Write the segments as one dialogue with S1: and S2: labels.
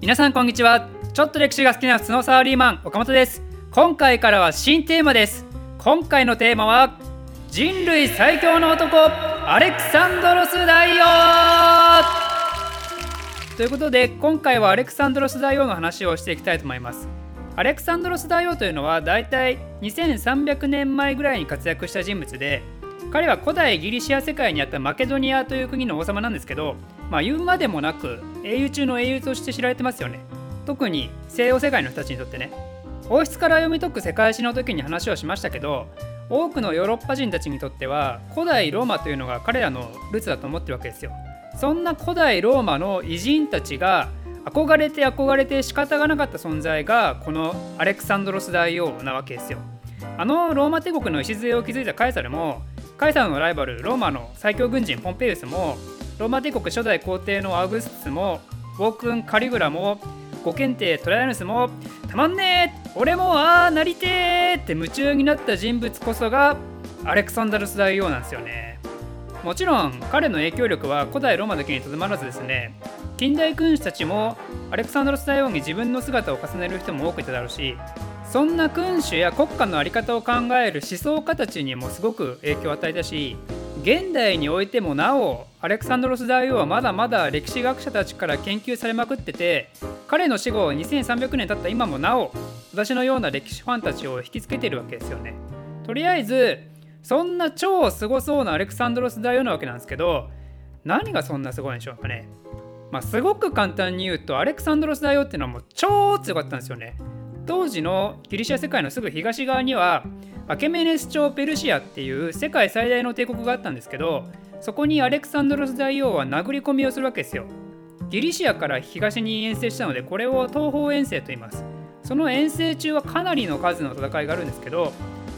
S1: 皆さんこんにちは。ちょっと歴史が好きな普通のサラリーマン岡本です。今回からは新テーマです。今回のテーマは人類最強の男アレクサンドロス大王。ということで今回はアレクサンドロス大王の話をしていきたいと思います。アレクサンドロス大王というのはだいたい2300年前ぐらいに活躍した人物で彼は古代ギリシア世界にあったマケドニアという国の王様なんですけど、まあ、言うまでもなく英雄中の英雄として知られてますよね。特に西洋世界の人たちにとってね。王室から読み解く世界史の時に話をしましたけど多くのヨーロッパ人たちにとっては古代ローマというのが彼らのルーツだと思ってるわけですよ。そんな古代ローマの偉人たちが憧れて憧れて仕方がなかった存在がこのアレクサンドロス大王なわけですよ。あのローマ帝国の礎を築いたカエサルもカイサルのライバルローマの最強軍人ポンペイウスもローマ帝国初代皇帝のアウグスツもウォークン・カリグラも五検定トライアヌスもたまんねえ俺もああなりてーって夢中になった人物こそがアレクサンダルス大王なんですよね。もちろん彼の影響力は古代ローマだけにとどまらずですね近代君主たちもアレクサンダルス大王に自分の姿を重ねる人も多くいただろうしそんな君主や国家の在り方を考える思想家たちにもすごく影響を与えたし現代においてもなおアレクサンドロス大王はまだまだ歴史学者たちから研究されまくってて彼の死後2300年経った今もなお私のような歴史ファンたちを引きつけてるわけですよね。とりあえずそんな超すごそうなアレクサンドロス大王なわけなんですけど何がそんなすごいんでしょうかね。まあ、すごく簡単に言うとアレクサンドロス大王っていうのはもう超強かったんですよね。当時のギリシア世界のすぐ東側にはアケメネス朝ペルシアっていう世界最大の帝国があったんですけどそこにアレクサンドロス大王は殴り込みをするわけですよ。ギリシアから東に遠征したのでこれを東方遠征と言います。その遠征中はかなりの数の戦いがあるんですけど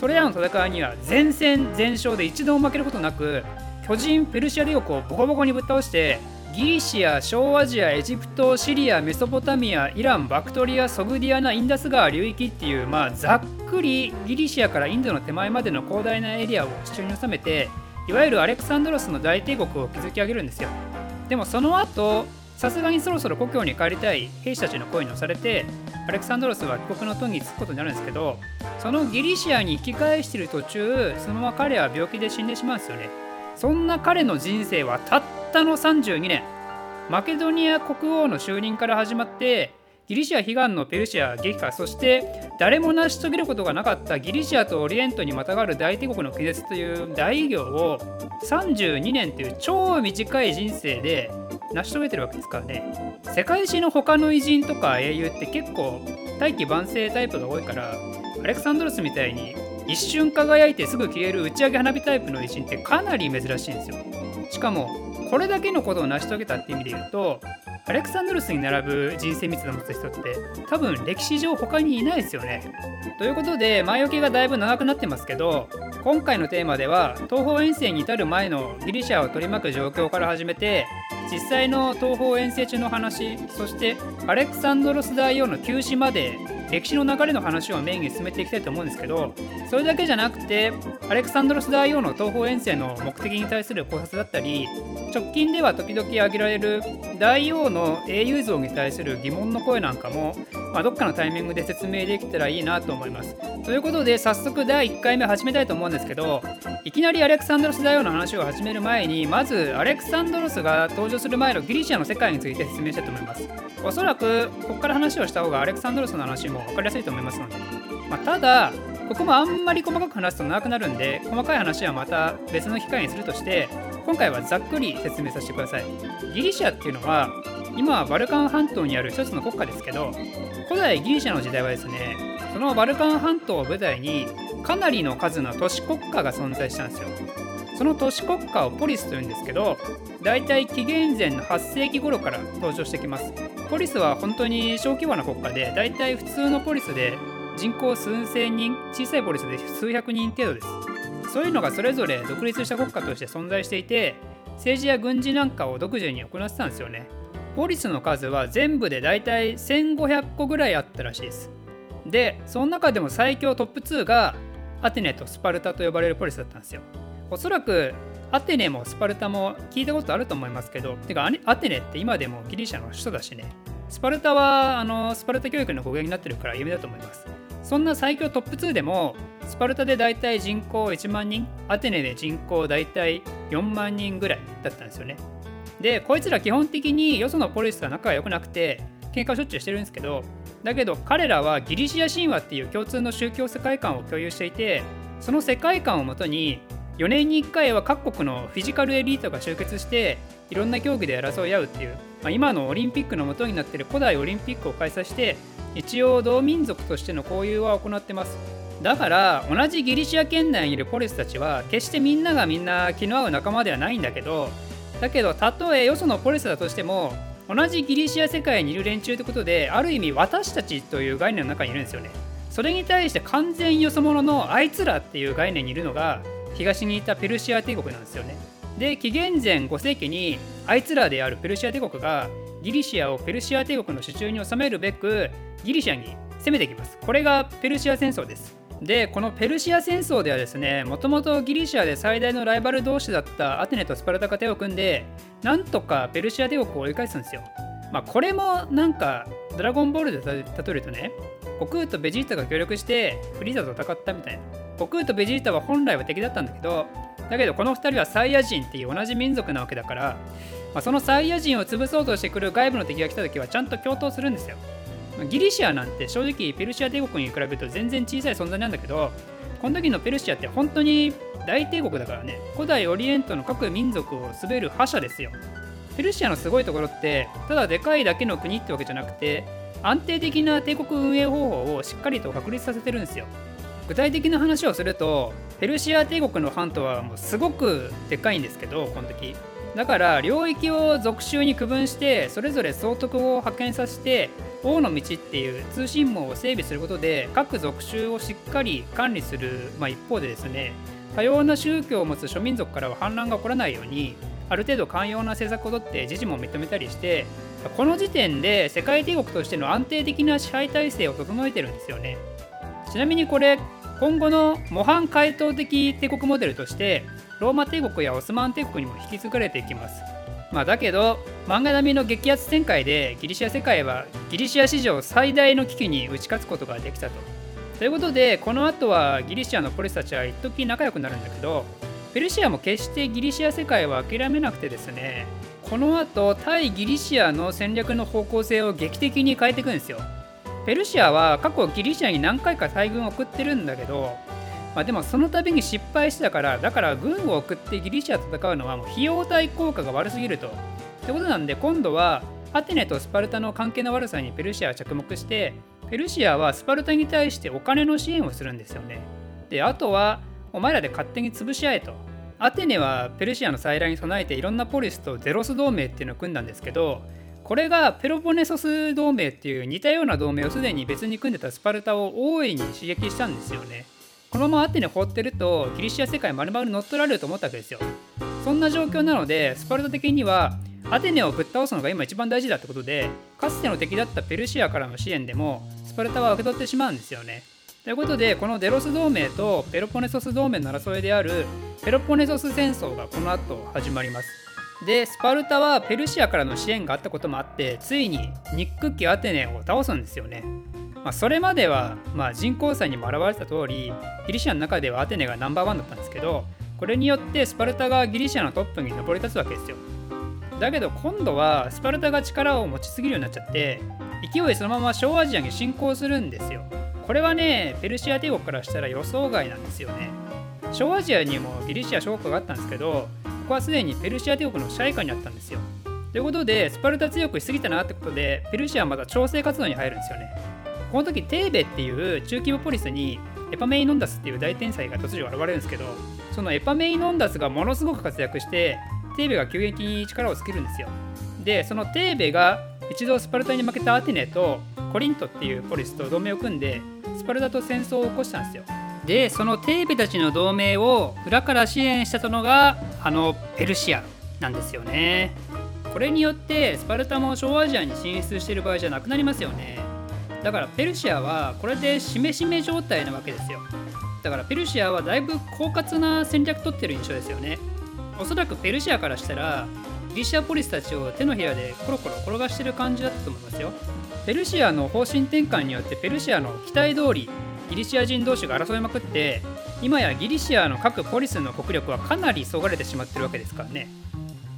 S1: それらの戦いには全戦全勝で一度も負けることなく巨人ペルシア帝国をボコボコにぶっ倒してギリシア、小アジア、エジプト、シリア、メソポタミア、イラン、バクトリア、ソグディアナ、インダス川流域っていう、まあ、ざっくりギリシアからインドの手前までの広大なエリアを地中に収めていわゆるアレクサンドロスの大帝国を築き上げるんですよ。でもその後さすがにそろそろ故郷に帰りたい兵士たちの声に乗されてアレクサンドロスは帰国の途に着くことになるんですけどそのギリシアに引き返している途中そのまま彼は病気で死んでしまうんですよね。そんな彼の人生はたったの32年マケドニア国王の就任から始まってギリシア悲願のペルシア撃破そして誰も成し遂げることがなかったギリシアとオリエントにまたがる大帝国の気絶という大偉業を32年という超短い人生で成し遂げてるわけですからね。世界史の他の偉人とか英雄って結構大器晩成タイプが多いからアレクサンドロスみたいに一瞬輝いてすぐ消える打ち上げ花火タイプの偉人ってかなり珍しいんですよ。しかもこれだけのことを成し遂げたって意味で言うとアレクサンドロスに並ぶ人生密度を持つ人って多分歴史上他にいないですよね。ということで前置きがだいぶ長くなってますけど今回のテーマでは東方遠征に至る前のギリシャを取り巻く状況から始めて実際の東方遠征中の話そしてアレクサンドロス大王の急死まで歴史の流れの話をメインに進めていきたいと思うんですけどそれだけじゃなくてアレクサンドロス大王の東方遠征の目的に対する考察だったり直近では時々挙げられる大王の英雄像に対する疑問の声なんかも、まあ、どっかのタイミングで説明できたらいいなと思います。ということで早速第1回目始めたいと思うんですけどいきなりアレクサンドロス大王の話を始める前にまずアレクサンドロスが登場する前のギリシアの世界について説明したいと思います。おそらくここから話をした方がアレクサンドロスの話も分かりやすいと思いますので、まあ、ただここもあんまり細かく話すと長くなるんで細かい話はまた別の機会にするとして今回はざっくり説明させてくださいギリシアっていうのは今はバルカン半島にある一つの国家ですけど古代ギリシャの時代はですねそのバルカン半島を舞台にかなりの数の都市国家が存在したんですよ。その都市国家をポリスというんですけど大体紀元前の8世紀頃から登場してきます。ポリスは本当に小規模な国家で大体普通のポリスで人口数千人小さいポリスで数百人程度です。そういうのがそれぞれ独立した国家として存在していて政治や軍事なんかを独自に行ってたんですよね。ポリスの数は全部で大体1500個ぐらいあったらしいです。でその中でも最強トップ2がアテネとスパルタと呼ばれるポリスだったんですよ。おそらくアテネもスパルタも聞いたことあると思いますけどてかアテネって今でもギリシャの首都だしね。スパルタはあのスパルタ教育の語源になってるから有名だと思います。そんな最強トップ2でもスパルタでだいたい人口1万人アテネで人口だいたい4万人ぐらいだったんですよね。でこいつら基本的によそのポリスとは仲が良くなくて喧嘩をしょっちゅうしてるんですけどだけど彼らはギリシア神話っていう共通の宗教世界観を共有していてその世界観をもとに4年に1回は各国のフィジカルエリートが集結していろんな競技で争い合うっていう、まあ、今のオリンピックの元になってる古代オリンピックを開催して一応同民族としての交流は行ってます。だから同じギリシア圏内にいるポリスたちは決してみんながみんな気の合う仲間ではないんだけどだけどたとえよそのポリスだとしても同じギリシア世界にいる連中ってことである意味私たちという概念の中にいるんですよねそれに対して完全よそ者のあいつらっていう概念にいるのが東にいたペルシア帝国なんですよね。で紀元前5世紀にあいつらであるペルシア帝国がギリシアをペルシア帝国の手中に収めるべくギリシアに攻めてきます。これがペルシア戦争です。でこのペルシア戦争ではですねもともとギリシアで最大のライバル同士だったアテネとスパルタが手を組んでなんとかペルシア帝国を追い返すんですよ。まあ、これもなんかドラゴンボールで例えるとね悟空とベジータが協力してフリーザと戦ったみたいな悟空とベジータは本来は敵だったんだけどだけどこの2人はサイヤ人っていう同じ民族なわけだから、まあ、そのサイヤ人を潰そうとしてくる外部の敵が来た時はちゃんと共闘するんですよギリシアなんて正直ペルシア帝国に比べると全然小さい存在なんだけどこの時のペルシアって本当に大帝国だからね。古代オリエントの各民族を滑る覇者ですよ。ペルシアのすごいところってただでかいだけの国ってわけじゃなくて安定的な帝国運営方法をしっかりと確立させてるんですよ。具体的な話をするとペルシア帝国の藩とはもうすごくでかいんですけどこの時。だから領域を属州に区分してそれぞれ総督を派遣させて王の道っていう通信網を整備することで各属州をしっかり管理する、まあ、一方でですね多様な宗教を持つ諸民族からは反乱が起こらないようにある程度寛容な政策をとって自治も認めたりしてこの時点で世界帝国としての安定的な支配体制を整えてるんですよね。ちなみにこれ今後の模範解答的帝国モデルとしてローマ帝国やオスマン帝国にも引き継がれていきます。まあ、だけど漫画並みの激アツ展開でギリシア世界はギリシア史上最大の危機に打ち勝つことができたと。ということでこの後はギリシアのポリスたちは一時仲良くなるんだけどペルシアも決してギリシア世界は諦めなくてですねこの後対ギリシアの戦略の方向性を劇的に変えていくんですよ。ペルシアは過去ギリシアに何回か大軍を送ってるんだけど、まあ、でもその度に失敗してたからだから軍を送ってギリシアと戦うのはもう費用対効果が悪すぎると。ってことなんで今度はアテネとスパルタの関係の悪さにペルシアは着目してペルシアはスパルタに対してお金の支援をするんですよね。であとはお前らで勝手に潰し合えと。アテネはペルシアの再来に備えていろんなポリスとゼロス同盟っていうのを組んだんですけどこれがペロポネソス同盟っていう似たような同盟をすでに別に組んでたスパルタを大いに刺激したんですよね。このままアテネ放ってるとギリシア世界丸々乗っ取られると思ったわけですよ。そんな状況なのでスパルタ的にはアテネをぶっ倒すのが今一番大事だってことでかつての敵だったペルシアからの支援でもスパルタは受け取ってしまうんですよね。ということでこのデロス同盟とペロポネソス同盟の争いであるペロポネソス戦争がこの後始まります。でスパルタはペルシアからの支援があったこともあってついに憎きアテネを倒すんですよね。まあ、それまでは、まあ、人口差にも表れた通りギリシアの中ではアテネがナンバーワンだったんですけどこれによってスパルタがギリシアのトップに上り立つわけですよ。だけど今度はスパルタが力を持ちすぎるようになっちゃって勢いそのまま小アジアに侵攻するんですよ。これはねペルシア帝国からしたら予想外なんですよね。小アジアにもギリシア諸国があったんですけどここはすでにペルシア帝国の支配下にあったんですよ。ということで、スパルタ強くしすぎたなってことで、ペルシアはまた調整活動に入るんですよね。この時、テーベっていう中規模ポリスにエパメイノンダスっていう大天才が突如現れるんですけど、そのエパメイノンダスがものすごく活躍して、テーベが急激に力をつけるんですよ。で、そのテーベが一度スパルタに負けたアテネとコリントっていうポリスと同盟を組んで、スパルタと戦争を起こしたんですよ。でそのテーベたちの同盟を裏から支援したのがあのペルシアなんですよねこれによってスパルタも小アジアに進出している場合じゃなくなりますよねだからペルシアはこれでしめしめ状態なわけですよ。だからペルシアはだいぶ狡猾な戦略取ってる印象ですよね。おそらくペルシアからしたらギリシアポリスたちを手のひらでコロコロ転がしてる感じだったと思いますよ。ペルシアの方針転換によってペルシアの期待通りギリシア人同士が争いまくって今やギリシアの各ポリスの国力はかなりそがれてしまってるわけですからね。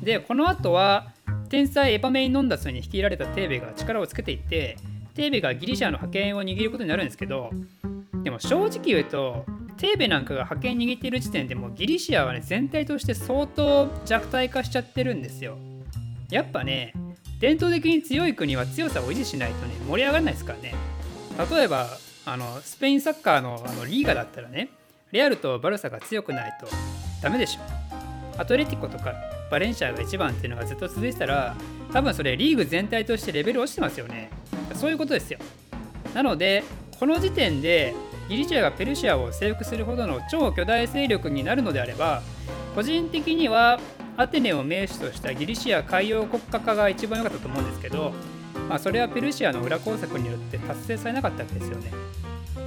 S1: でこの後は天才エパメインノンダスに率いられたテーベが力をつけていってテーベがギリシアの覇権を握ることになるんですけどでも正直言うとテーベなんかが覇権握っている時点でもうギリシアはね全体として相当弱体化しちゃってるんですよ。やっぱね伝統的に強い国は強さを維持しないとね盛り上がらないですからね。例えばあのスペインサッカーのあのリーガだったらねレアルとバルサが強くないとダメでしょ。アトレティコとかバレンシアが一番っていうのがずっと続いてたら多分それリーグ全体としてレベル落ちてますよね。そういうことですよ。なのでこの時点でギリシアがペルシアを征服するほどの超巨大勢力になるのであれば個人的にはアテネを名手としたギリシア海洋国家化が一番良かったと思うんですけど、まあ、それはペルシアの裏工作によって達成されなかったわけですよね。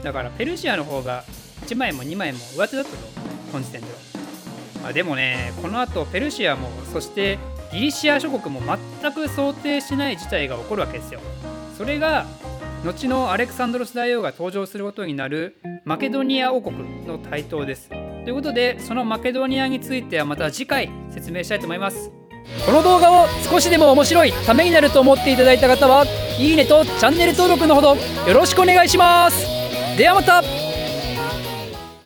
S1: だからペルシアの方が1枚も2枚も上手だったと本時点では、まあ、でもねこの後ペルシアもそしてギリシア諸国も全く想定しない事態が起こるわけですよ。それが後のアレクサンドロス大王が登場することになるマケドニア王国の台頭です。ということでそのマケドニアについてはまた次回説明したいと思います。この動画を少しでも面白いためになると思っていただいた方はいいねとチャンネル登録のほどよろしくお願いします。ではまた。